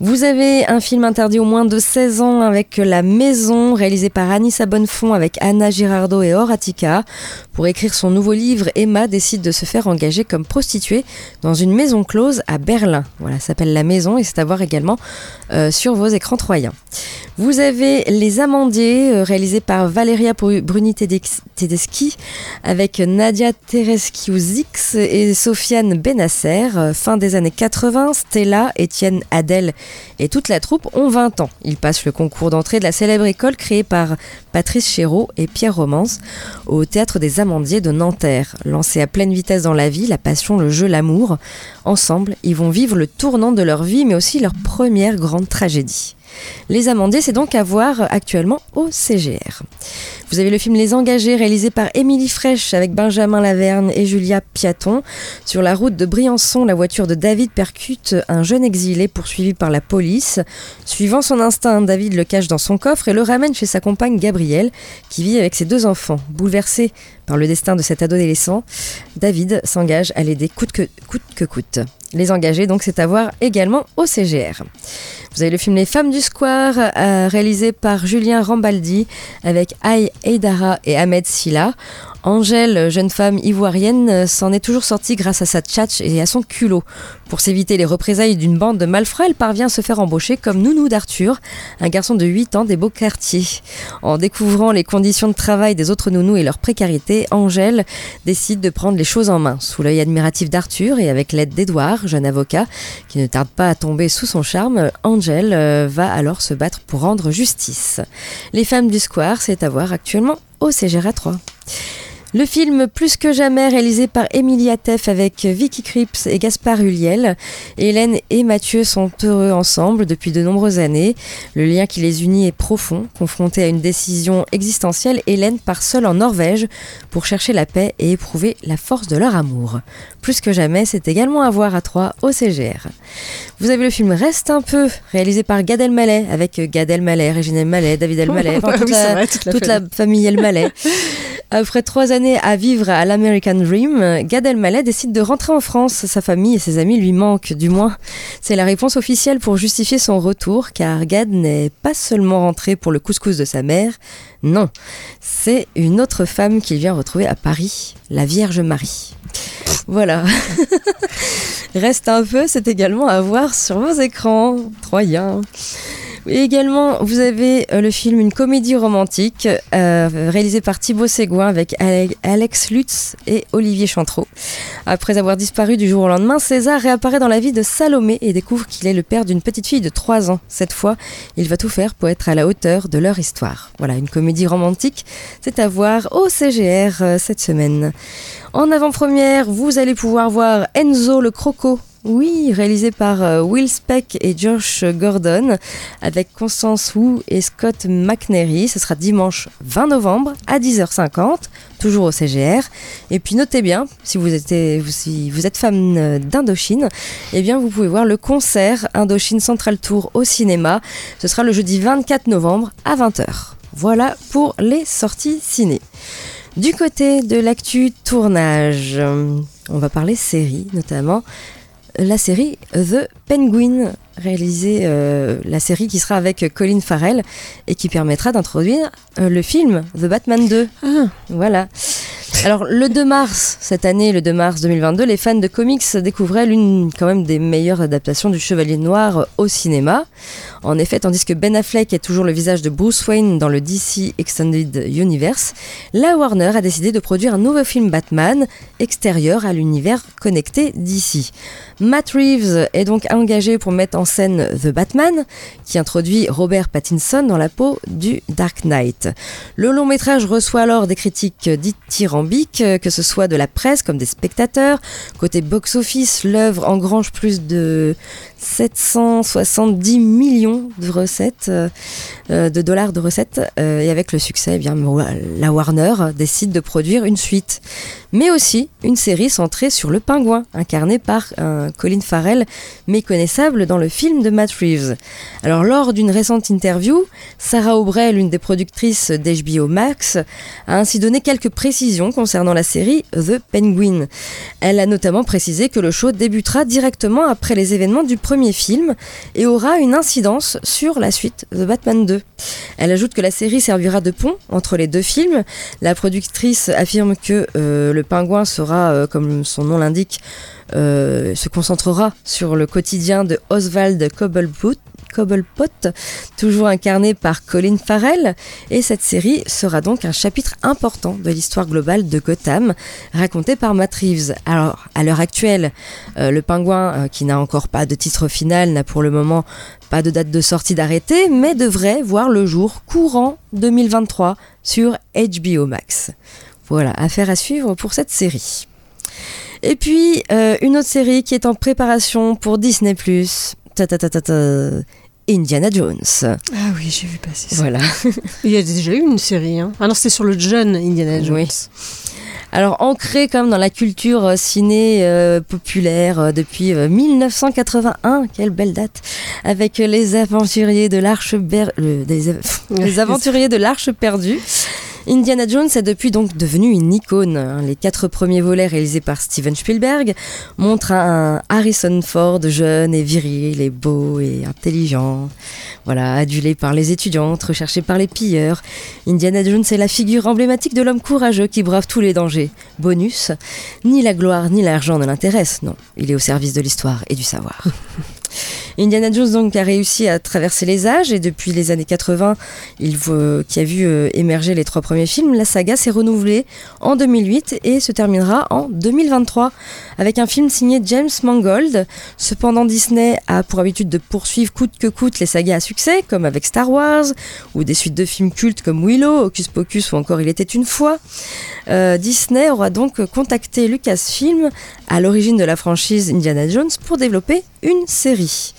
Vous avez un film interdit au moins de 16 ans avec La Maison, réalisé par Anissa Bonnefond avec Anna Girardot et Horatica. Pour écrire son nouveau livre, Emma décide de se faire engager comme prostituée dans une maison close à Berlin. Voilà, ça s'appelle La Maison et c'est à voir également euh, sur vos écrans troyens. Vous avez Les Amandiers, euh, réalisé par Valeria Bru- Bruni Tedeschi, avec Nadia Tereskiuzix et Sofiane Benasser. Euh, Fin des années 80, Stella, Étienne Adèle et toute la troupe ont 20 ans. Ils passent le concours d'entrée de la célèbre école créée par Patrice Chéreau et Pierre Romance au Théâtre des Amandiers de Nanterre. Lancés à pleine vitesse dans la vie, la passion, le jeu, l'amour, ensemble, ils vont vivre le tournant de leur vie mais aussi leur première grande tragédie. Les Amandiers, c'est donc à voir actuellement au CGR. Vous avez le film Les Engagés, réalisé par Émilie Fraîche avec Benjamin Laverne et Julia Piaton. Sur la route de Briançon, la voiture de David percute un jeune exilé poursuivi par la police. Suivant son instinct, David le cache dans son coffre et le ramène chez sa compagne Gabrielle, qui vit avec ses deux enfants. Bouleversé par le destin de cet adolescent, David s'engage à l'aider coûte que coûte. Que coûte. Les engagés, donc, c'est à voir également au CGR. Vous avez le film Les Femmes du Square, euh, réalisé par Julien Rambaldi, avec Aïe Eidara et Ahmed Silla. Angèle, jeune femme ivoirienne, s'en est toujours sortie grâce à sa tchatch et à son culot. Pour s'éviter les représailles d'une bande de malfrats, elle parvient à se faire embaucher comme nounou d'Arthur, un garçon de 8 ans des beaux quartiers. En découvrant les conditions de travail des autres nounous et leur précarité, Angèle décide de prendre les choses en main. Sous l'œil admiratif d'Arthur et avec l'aide d'Édouard, jeune avocat, qui ne tarde pas à tomber sous son charme, Angèle euh, va alors se battre pour rendre justice. Les femmes du square, c'est à voir actuellement au CGRA 3. Le film Plus que jamais réalisé par Emilia Teff avec Vicky Cripps et Gaspard Huliel. Hélène et Mathieu sont heureux ensemble depuis de nombreuses années. Le lien qui les unit est profond. Confrontée à une décision existentielle, Hélène part seule en Norvège pour chercher la paix et éprouver la force de leur amour. Plus que jamais, c'est également à voir à Troyes au CGR. Vous avez le film Reste un peu, réalisé par Gad Elmaleh, avec Gad Elmaleh, Régine Elmaleh, David Elmaleh, enfin, toute, Oui, c'est la, vrai, toute la toute la famille Elmaleh. Après trois années à vivre à l'American Dream, Gad Elmaleh décide de rentrer en France. Sa famille et ses amis lui manquent, du moins. C'est la réponse officielle pour justifier son retour, car Gad n'est pas seulement rentré pour le couscous de sa mère, non, c'est une autre femme qu'il vient retrouver à Paris, la Vierge Marie. Voilà. Reste un peu, c'est également à voir sur vos écrans, troyens. Et également, vous avez euh, le film Une comédie romantique, euh, réalisé par Thibaut Séguin avec Ale- Alex Lutz et Olivier Chantreau. Après avoir disparu du jour au lendemain, César réapparaît dans la vie de Salomé et découvre qu'il est le père d'une petite fille de 3 ans. Cette fois, il va tout faire pour être à la hauteur de leur histoire. Voilà, une comédie romantique, c'est à voir au CGR euh, cette semaine. En avant-première, vous allez pouvoir voir Enzo le Croco. Oui, réalisé par euh, Will Speck et Josh Gordon, avec Constance Wu et Scott McNary. Ce sera dimanche 20 novembre à 10h50, toujours au CGR. Et puis notez bien, si vous êtes, vous- si vous êtes fan euh, d'Indochine, eh bien vous pouvez voir le concert Indochine Central Tour au cinéma. Ce sera le jeudi 24 novembre à 20h. Voilà pour les sorties ciné. Du côté de l'actu tournage, euh, on va parler série notamment. La série The Penguin, réalisée, euh, la série qui sera avec Colin Farrell et qui permettra d'introduire euh, le film The Batman 2. Voilà. Alors le 2 mars, cette année, le 2 mars 2022, les fans de comics découvraient l'une quand même des meilleures adaptations du Chevalier Noir au cinéma. En effet, tandis que Ben Affleck est toujours le visage de Bruce Wayne dans le DC Extended Universe, la Warner a décidé de produire un nouveau film Batman extérieur à l'univers connecté DC. Matt Reeves est donc engagé pour mettre en scène The Batman, qui introduit Robert Pattinson dans la peau du Dark Knight. Le long métrage reçoit alors des critiques dithyrambiques, que ce soit de la presse comme des spectateurs. Côté box-office, l'œuvre engrange plus de 770 millions de recettes, euh, euh, de dollars de recettes, euh, et avec le succès, eh la Warner décide de produire une suite, mais aussi une série centrée sur le pingouin, incarné par Colin Farrell, méconnaissable dans le film de Matt Reeves. Alors, lors d'une récente interview, Sarah Aubrey, l'une des productrices d'HBO Max, a ainsi donné quelques précisions concernant la série The Penguin. Elle a notamment précisé que le show débutera directement après les événements du premier film et aura une incidence sur la suite The Batman 2. Elle ajoute que la série servira de pont entre les deux films. La productrice affirme que euh, le pingouin sera, euh, comme son nom l'indique, euh, se concentrera sur le quotidien de Oswald Cobblepot, Cobblepot, toujours incarné par Colin Farrell, et cette série sera donc un chapitre important de l'histoire globale de Gotham, raconté par Matt Reeves. Alors, à l'heure actuelle, euh, le pingouin, euh, qui n'a encore pas de titre final, n'a pour le moment pas de date de sortie d'arrêté, mais devrait voir le jour courant 2023 sur HBO Max. Voilà, affaire à suivre pour cette série. Et puis, euh, une autre série qui est en préparation pour Disney+. Ta ta ta ta ta. Indiana Jones. Ah oui, j'ai vu passer ça. Voilà. Il y a déjà eu une série. Hein. Ah non, c'était sur le jeune Indiana Jones. Oui. Alors ancré comme dans la culture euh, ciné euh, populaire euh, depuis euh, 1981, quelle belle date, avec les aventuriers de l'arche ber- le- des, les aventuriers de l'arche perdue. Indiana Jones est depuis donc devenu une icône. hein. Les quatre premiers volets réalisés par Steven Spielberg montrent un Harrison Ford jeune et viril et beau et intelligent. Voilà, adulé par les étudiantes, recherché par les pilleurs. Indiana Jones est la figure emblématique de l'homme courageux qui brave tous les dangers. Bonus, ni la gloire ni l'argent ne l'intéressent, non. Il est au service de l'histoire et du savoir. Indiana Jones a réussi à traverser les âges et depuis les années 80, il vo- qui a vu euh, émerger les trois premiers films, la saga s'est renouvelée en 2008 et se terminera en 2023 avec un film signé James Mangold. Cependant, Disney a pour habitude de poursuivre coûte que coûte les sagas à succès, comme avec Star Wars ou des suites de films cultes comme Willow, Hocus Pocus ou encore Il était une fois. Euh, Disney aura donc contacté Lucasfilm à l'origine de la franchise Indiana Jones pour développer une série.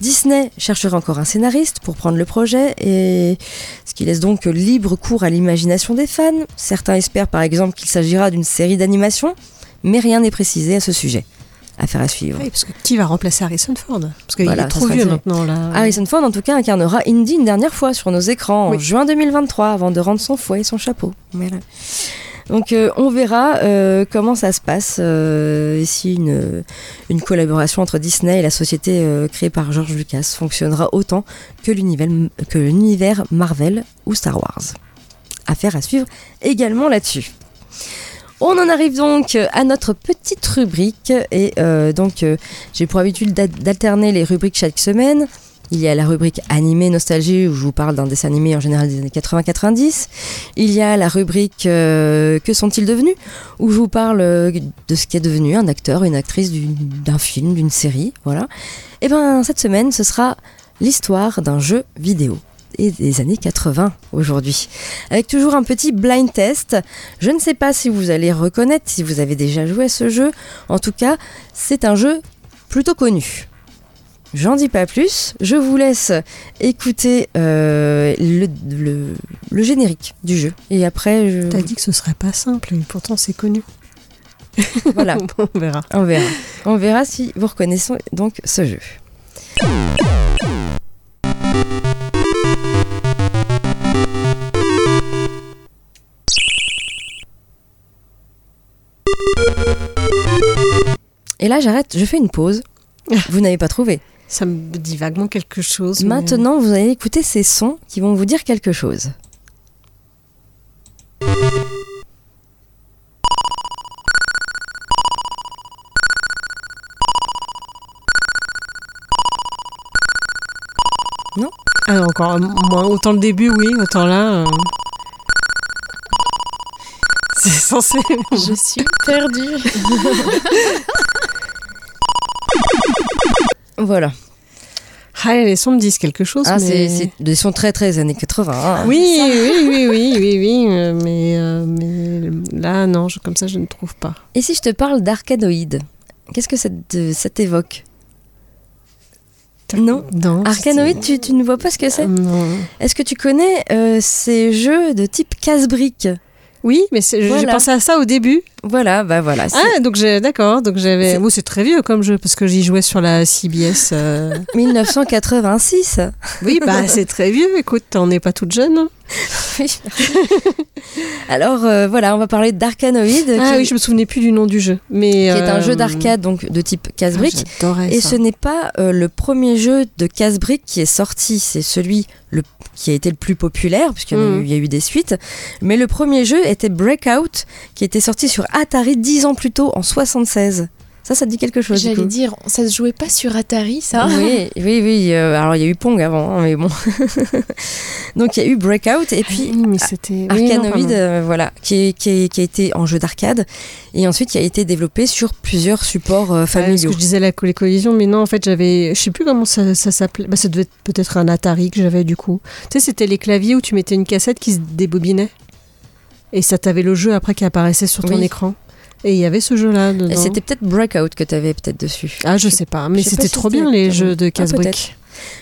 Disney cherchera encore un scénariste pour prendre le projet et ce qui laisse donc libre cours à l'imagination des fans. Certains espèrent par exemple qu'il s'agira d'une série d'animation, mais rien n'est précisé à ce sujet. Affaire à suivre. Oui, parce que qui va remplacer Harrison Ford? Parce qu'il Voilà, est trop vieux maintenant là. Harrison Ford en tout cas incarnera Indy une dernière fois sur nos écrans en juin 2023 avant de rendre son fouet et son chapeau. Voilà. Donc euh, on verra euh, comment ça se passe euh, si une, collaboration entre Disney et la société euh, créée par George Lucas fonctionnera autant que l'univers, Marvel ou Star Wars. Affaire à suivre également là-dessus. On en arrive donc à notre petite rubrique et donc j'ai pour habitude d'al- d'alterner les rubriques chaque semaine. Il y a la rubrique animé nostalgie où je vous parle d'un dessin animé en général des années 80-90. Il y a la rubrique euh, que sont-ils devenus où je vous parle euh, de ce qu'est devenu un acteur, une actrice d'un film, d'une série, voilà. Et ben cette semaine ce sera l'histoire d'un jeu vidéo et des années 80 aujourd'hui. Avec toujours un petit blind test. Je ne sais pas si vous allez reconnaître, si vous avez déjà joué à ce jeu. En tout cas, c'est un jeu plutôt connu. J'en dis pas plus, je vous laisse écouter euh, le, le- le générique du jeu. Et après, je... T'as dit que ce serait pas simple, et pourtant c'est connu. voilà, on verra. on verra. On verra si vous reconnaissez donc ce jeu. Et là, j'arrête, je fais une pause. Vous n'avez pas trouvé. Ça me dit vaguement quelque chose. mais- Maintenant, vous allez écouter ces sons qui vont vous dire quelque chose. Ah, encore moins. Autant le début, oui, autant là. euh, C'est censé. Je suis perdue. Voilà. Ah, les sons me disent quelque chose. Ah, mais... c'est c'est des sons très très années 80. hein. Oui, oui, oui, oui, oui, oui, euh, mais, euh, mais là, non, je- comme ça, je ne trouve pas. Et si je te parle d'Arcanoïde Qu'est-ce que ça te- ça t'évoque? Non Non. Arcanoïde, tu, tu ne vois pas ce que c'est- Non. Est-ce que tu connais euh, ces jeux de type casse-brique? Oui, mais c'est- j'ai Voilà. pensé à ça au début. Voilà, bah voilà. Ah, donc j'ai, d'accord, donc j'avais. C'est- Bon, c'est très vieux comme jeu parce que j'y jouais sur la CBS. euh. 1986. Oui, bah c'est très vieux. Écoute, on n'est pas toute jeune. Oui. Alors euh, voilà, on va parler d'Arcanoïde, Ah qui, oui, je me souvenais plus du nom du jeu, mais qui est un euh, jeu d'arcade donc de type ah, casse-brique. Et ce n'est pas euh, le premier jeu de casse-brique qui est sorti, c'est celui le, qui a été le plus populaire, puisqu'il y, il y a eu des suites. Mais le premier jeu était Breakout, qui était sorti sur Atari dix ans plus tôt, en 76. Ça, ça te dit quelque chose J'allais dire, ça se jouait pas sur Atari, ça Oui, oui, oui. euh, alors, il y a eu Pong avant, hein, mais bon. Donc, il y a eu Breakout, et puis Oui, mais c'était oui, non, Arcanoid, euh, voilà, qui, qui, qui a été en jeu d'arcade et ensuite qui a été développé sur plusieurs supports euh, Ouais, parce que familiaux. je disais la, les collisions, mais non, en fait, j'avais. Je sais plus comment ça, ça s'appelait. Bah, ça devait être peut-être un Atari que j'avais du coup. Tu sais, c'était les claviers où tu mettais une cassette qui se débobinait. Et ça t'avait le jeu après qui apparaissait sur ton Oui. écran. Et il y avait ce jeu-là dedans. c'était peut-être Breakout que tu avais peut-être dessus. Ah, je sais pas, mais c'était si trop bien les jeux de Ah, casse-briques.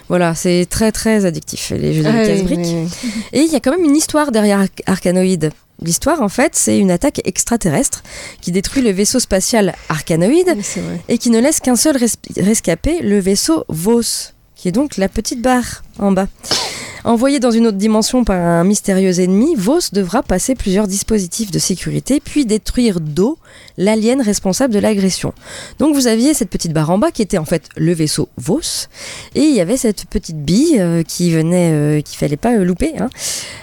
Voilà, c'est très très addictif les jeux de Ah, oui, casse-briques. oui, oui. Et il y a quand même une histoire derrière Arc- Arcanoid. L'histoire, en fait, c'est une attaque extraterrestre qui détruit le vaisseau spatial Arcanoid et qui ne laisse qu'un seul res- rescapé, le vaisseau Vos, qui est donc la petite barre en bas. Envoyé dans une autre dimension par un mystérieux ennemi, Vos devra passer plusieurs dispositifs de sécurité puis détruire Do, l'alien responsable de l'agression. Donc vous aviez cette petite barre en bas qui était en fait le vaisseau Vos et il y avait cette petite bille euh, qui venait, euh, qu'il fallait pas euh, louper, hein,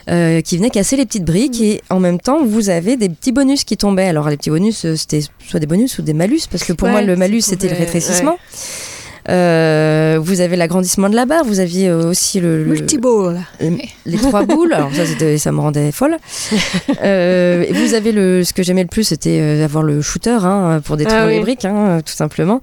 euh, qui venait casser les petites briques et en même temps vous avez des petits bonus qui tombaient. Alors les petits bonus c'était soit des bonus ou des malus parce que pour Ouais, moi le malus c'était le rétrécissement. Euh, vous avez l'agrandissement de la barre, vous aviez euh, aussi le, le- Multiball. les trois boules. Alors ça, me rendait folle. Euh, et vous avez le, ce que j'aimais le plus, c'était euh, avoir le shooter hein, pour détruire Ah oui. les briques, hein, tout simplement.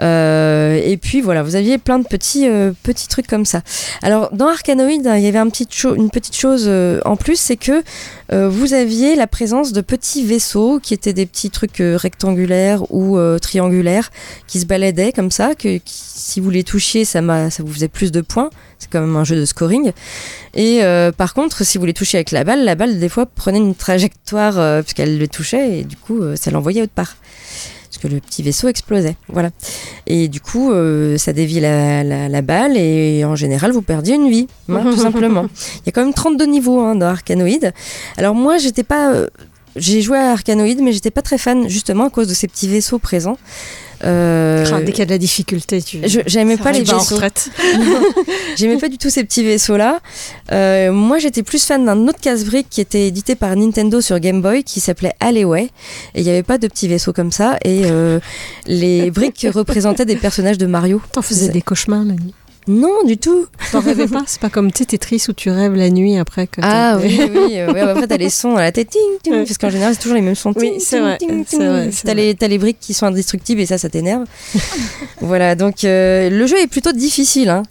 Euh, et puis voilà, vous aviez plein de petits petits trucs comme ça. Alors dans Arkanoid, hein, il y avait un petit cho- une petite chose en plus, c'est que vous aviez la présence de petits vaisseaux qui étaient des petits trucs rectangulaires ou triangulaires qui se baladaient comme ça, que si vous les touchiez, ça, m'a- ça vous faisait plus de points. C'est quand même un jeu de scoring. Et euh, par contre, si vous les touchiez avec la balle, la balle des fois prenait une trajectoire euh, puisqu'elle le touchait et du coup, euh, ça l'envoyait autre part. Parce que le petit vaisseau explosait. Voilà. Et du coup, ça dévie la, la- la balle et en général, vous perdiez une vie, hein, tout simplement. Il y a quand même 32 niveaux hein, dans Arkanoid. Alors moi, j'étais pas. J'ai joué à Arkanoid, mais j'étais pas très fan justement à cause de ces petits vaisseaux présents. Euh, Dès qu'il y a de la difficulté, tu. j'aimais pas les vaisseaux. retraite. J'aimais pas du tout ces petits vaisseaux-là. Euh, moi, j'étais plus fan d'un autre casse-brique qui était édité par Nintendo sur Game Boy qui s'appelait Alleyway. Et il n'y avait pas de petits vaisseaux comme ça. Et euh, les briques représentaient des personnages de Mario. T'en faisais des cauchemars la nuit. Non, du tout. T'en rêvais pas C'est pas comme Tetris où tu rêves la nuit après que. Ah oui, oui. ouais, après, t'as les sons à la tête. Ting, ting, Ouais. parce qu'en général, c'est toujours les mêmes sons. Oui, ting, c'est vrai, c'est T'as les, les briques qui sont indestructibles et ça, ça t'énerve. voilà, donc euh, le jeu est plutôt difficile. hein.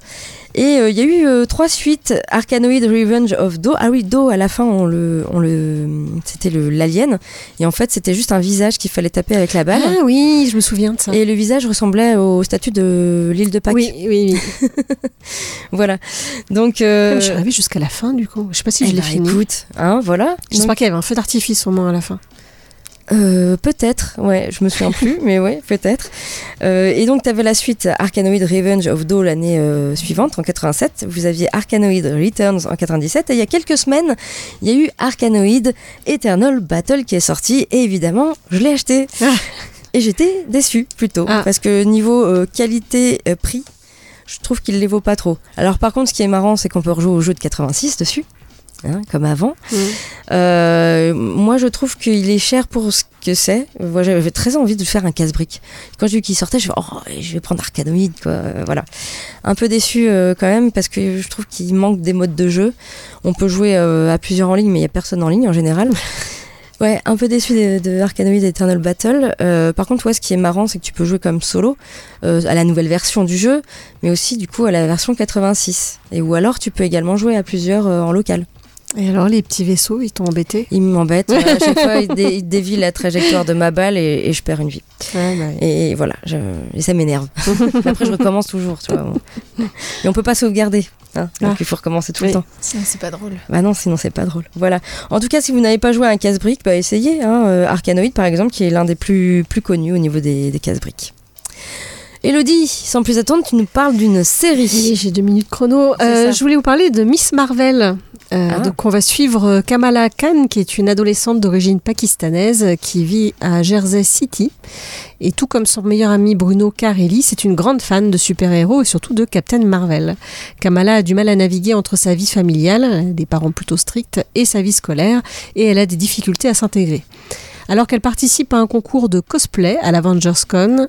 Et euh, il y a eu euh, trois suites Arkanoid Revenge of Do. Ah oui, Do, à la fin, on le, on le, c'était l'alien. Et en fait, c'était juste un visage qu'il fallait taper avec la balle. Ah oui, je me souviens de ça. Et le visage ressemblait au statut de l'île de Pâques. Oui, oui, oui. Voilà. Donc. euh, Comme je suis arrivée jusqu'à la fin du coup. Je sais pas si eh je l'ai ben, fini. Écoute, hein, voilà. J'espère qu'il y avait un feu d'artifice au moins à la fin. Euh, peut-être, ouais, je me souviens plus, mais ouais, peut-être. Euh, et donc, tu avais la suite Arkanoid Revenge of Do l'année euh, suivante, en 87. Vous aviez Arkanoid Returns en 97. Et il y a quelques semaines, il y a eu Arkanoid Eternal Battle qui est sorti. Et évidemment, je l'ai acheté. Ah. Et j'étais déçue plutôt. Ah. Parce que niveau euh, qualité-prix, je trouve qu'il les vaut pas trop. Alors, par contre, ce qui est marrant, c'est qu'on peut rejouer au jeu de 86 dessus. Hein, comme avant. Euh, moi, je trouve qu'il est cher pour ce que c'est. Moi, j'avais très envie de faire un casse-brique. Quand j'ai vu qu'il sortait, je vais, oh, je vais prendre Arkanoid, quoi. Euh, Voilà. Un peu déçu euh, quand même parce que je trouve qu'il manque des modes de jeu. On peut jouer euh, à plusieurs en ligne, mais il y a personne en ligne en général. Ouais, un peu déçu de, de Arkanoid Eternal Battle. Euh, par contre, ouais, ce qui est marrant, c'est que tu peux jouer comme solo euh, à la nouvelle version du jeu, mais aussi du coup à la version 86. Et ou alors, tu peux également jouer à plusieurs euh, en local. Et alors les petits vaisseaux, ils t'ont embêté? Il m'embête. voilà, à chaque fois, il, dé- il dévie la trajectoire de ma balle et, et je perds une vie. Ouais, bah, Et voilà, je- et ça m'énerve. Après, je recommence toujours, tu vois. Et on peut pas sauvegarder. hein, donc Ah. il faut recommencer tout Oui. le temps. Sinon, c'est pas drôle. Bah non, sinon c'est pas drôle. Voilà. En tout cas, si vous n'avez pas joué à un casse-brique, bah essayez. Hein, euh, Arkanoid, par exemple, qui est l'un des plus, plus connus au niveau des, des casse-briques. Elodie, sans plus attendre, tu nous parles d'une Oui, série. j'ai deux minutes chrono. Euh, je voulais vous parler de Miss Marvel. Euh, Ah. Donc on va suivre Kamala Khan, qui est une adolescente d'origine pakistanaise qui vit à Jersey City. Et tout comme son meilleur ami Bruno Carelli, c'est une grande fan de super-héros et surtout de Captain Marvel. Kamala a du mal à naviguer entre sa vie familiale, des parents plutôt stricts, et sa vie scolaire, et elle a des difficultés à s'intégrer. Alors qu'elle participe à un concours de cosplay à l'Avengers Con,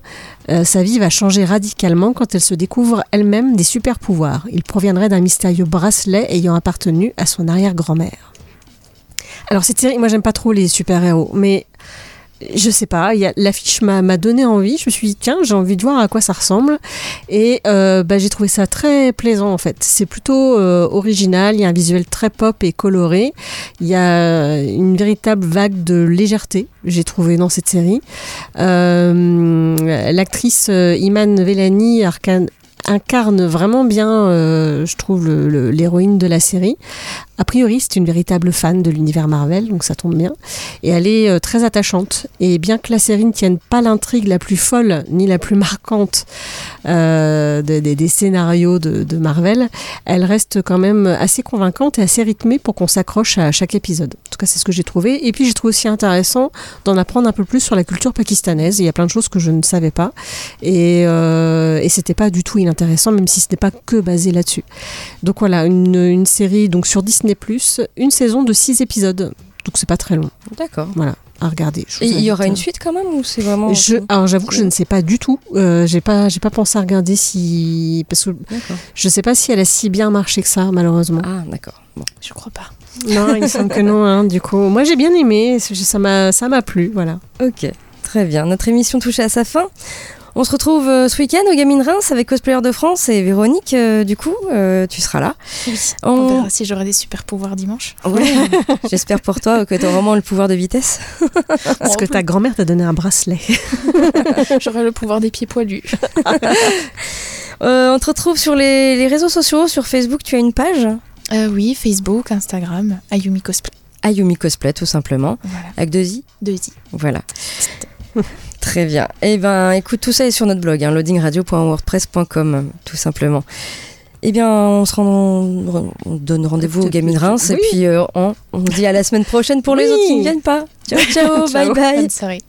euh, sa vie va changer radicalement quand elle se découvre elle-même des super pouvoirs. Il proviendrait d'un mystérieux bracelet ayant appartenu à son arrière-grand-mère. Alors cette série, moi j'aime pas trop les super-héros, mais je sais pas, l'affiche m'a donné envie. Je me suis dit, tiens, j'ai envie de voir à quoi ça ressemble. Et euh, bah, j'ai trouvé ça très plaisant en fait. C'est plutôt euh, original, il y a un visuel très pop et coloré. Il y a une véritable vague de légèreté, j'ai trouvé dans cette série. Euh, L'actrice Iman arcane- incarne vraiment bien, je trouve, l'héroïne de la série. A priori, c'est une véritable fan de l'univers Marvel, donc ça tombe bien. Et elle est euh, très attachante. Et bien que la série ne tienne pas l'intrigue la plus folle ni la plus marquante euh, des, scénarios de, Marvel, elle reste quand même assez convaincante et assez rythmée pour qu'on s'accroche à chaque épisode. En tout cas, c'est ce que j'ai trouvé. Et puis, j'ai trouvé aussi intéressant d'en apprendre un peu plus sur la culture pakistanaise. Il y a plein de choses que je ne savais pas. Et, euh, et c'était pas du tout inintéressant, même si ce n'est pas que basé là-dessus. Donc voilà, une, une série donc sur Disney+, une saison de 6 épisodes. Donc c'est pas très long. D'accord. Voilà, à regarder. Et il y aura euh, une suite quand même ou c'est vraiment. je, alors j'avoue que je ne sais pas du tout. Euh, j'ai pas, j'ai pas pensé à regarder si parce que je sais pas si elle a si bien marché que ça malheureusement. Ah, d'accord. Bon. Je crois pas. Non, il semble que non. hein, du coup, moi j'ai bien aimé. Ça m'a, ça m'a plu. Voilà. Ok, très bien. Notre émission touche à sa fin. On se retrouve euh, ce week-end au Gamine Reims avec Cosplayer de France et Véronique, euh, du coup, euh, tu seras là. Oui. On- On verra si j'aurai des super pouvoirs dimanche. Ouais, J'espère pour toi que tu as vraiment le pouvoir de vitesse. Parce que ta grand-mère t'a donné un bracelet. J'aurai le pouvoir des pieds poilus. Euh, on te retrouve sur les, les réseaux sociaux, sur Facebook, tu as une page Euh, oui, Facebook, Instagram, Ayumi Cosplay. Ayumi Cosplay, tout simplement, Voilà. avec deux i. Deux i. Voilà. Très bien. Eh ben, écoute, tout ça est sur notre blog, hein, loadingradio.wordpress.com, tout simplement. Eh bien, on se rend, on donne rendez-vous au Gamine Reims et puis euh, on, on dit à la semaine prochaine pour les autres qui ne viennent pas. Ciao, ciao, bye Ciao. bye. Bonne soirée.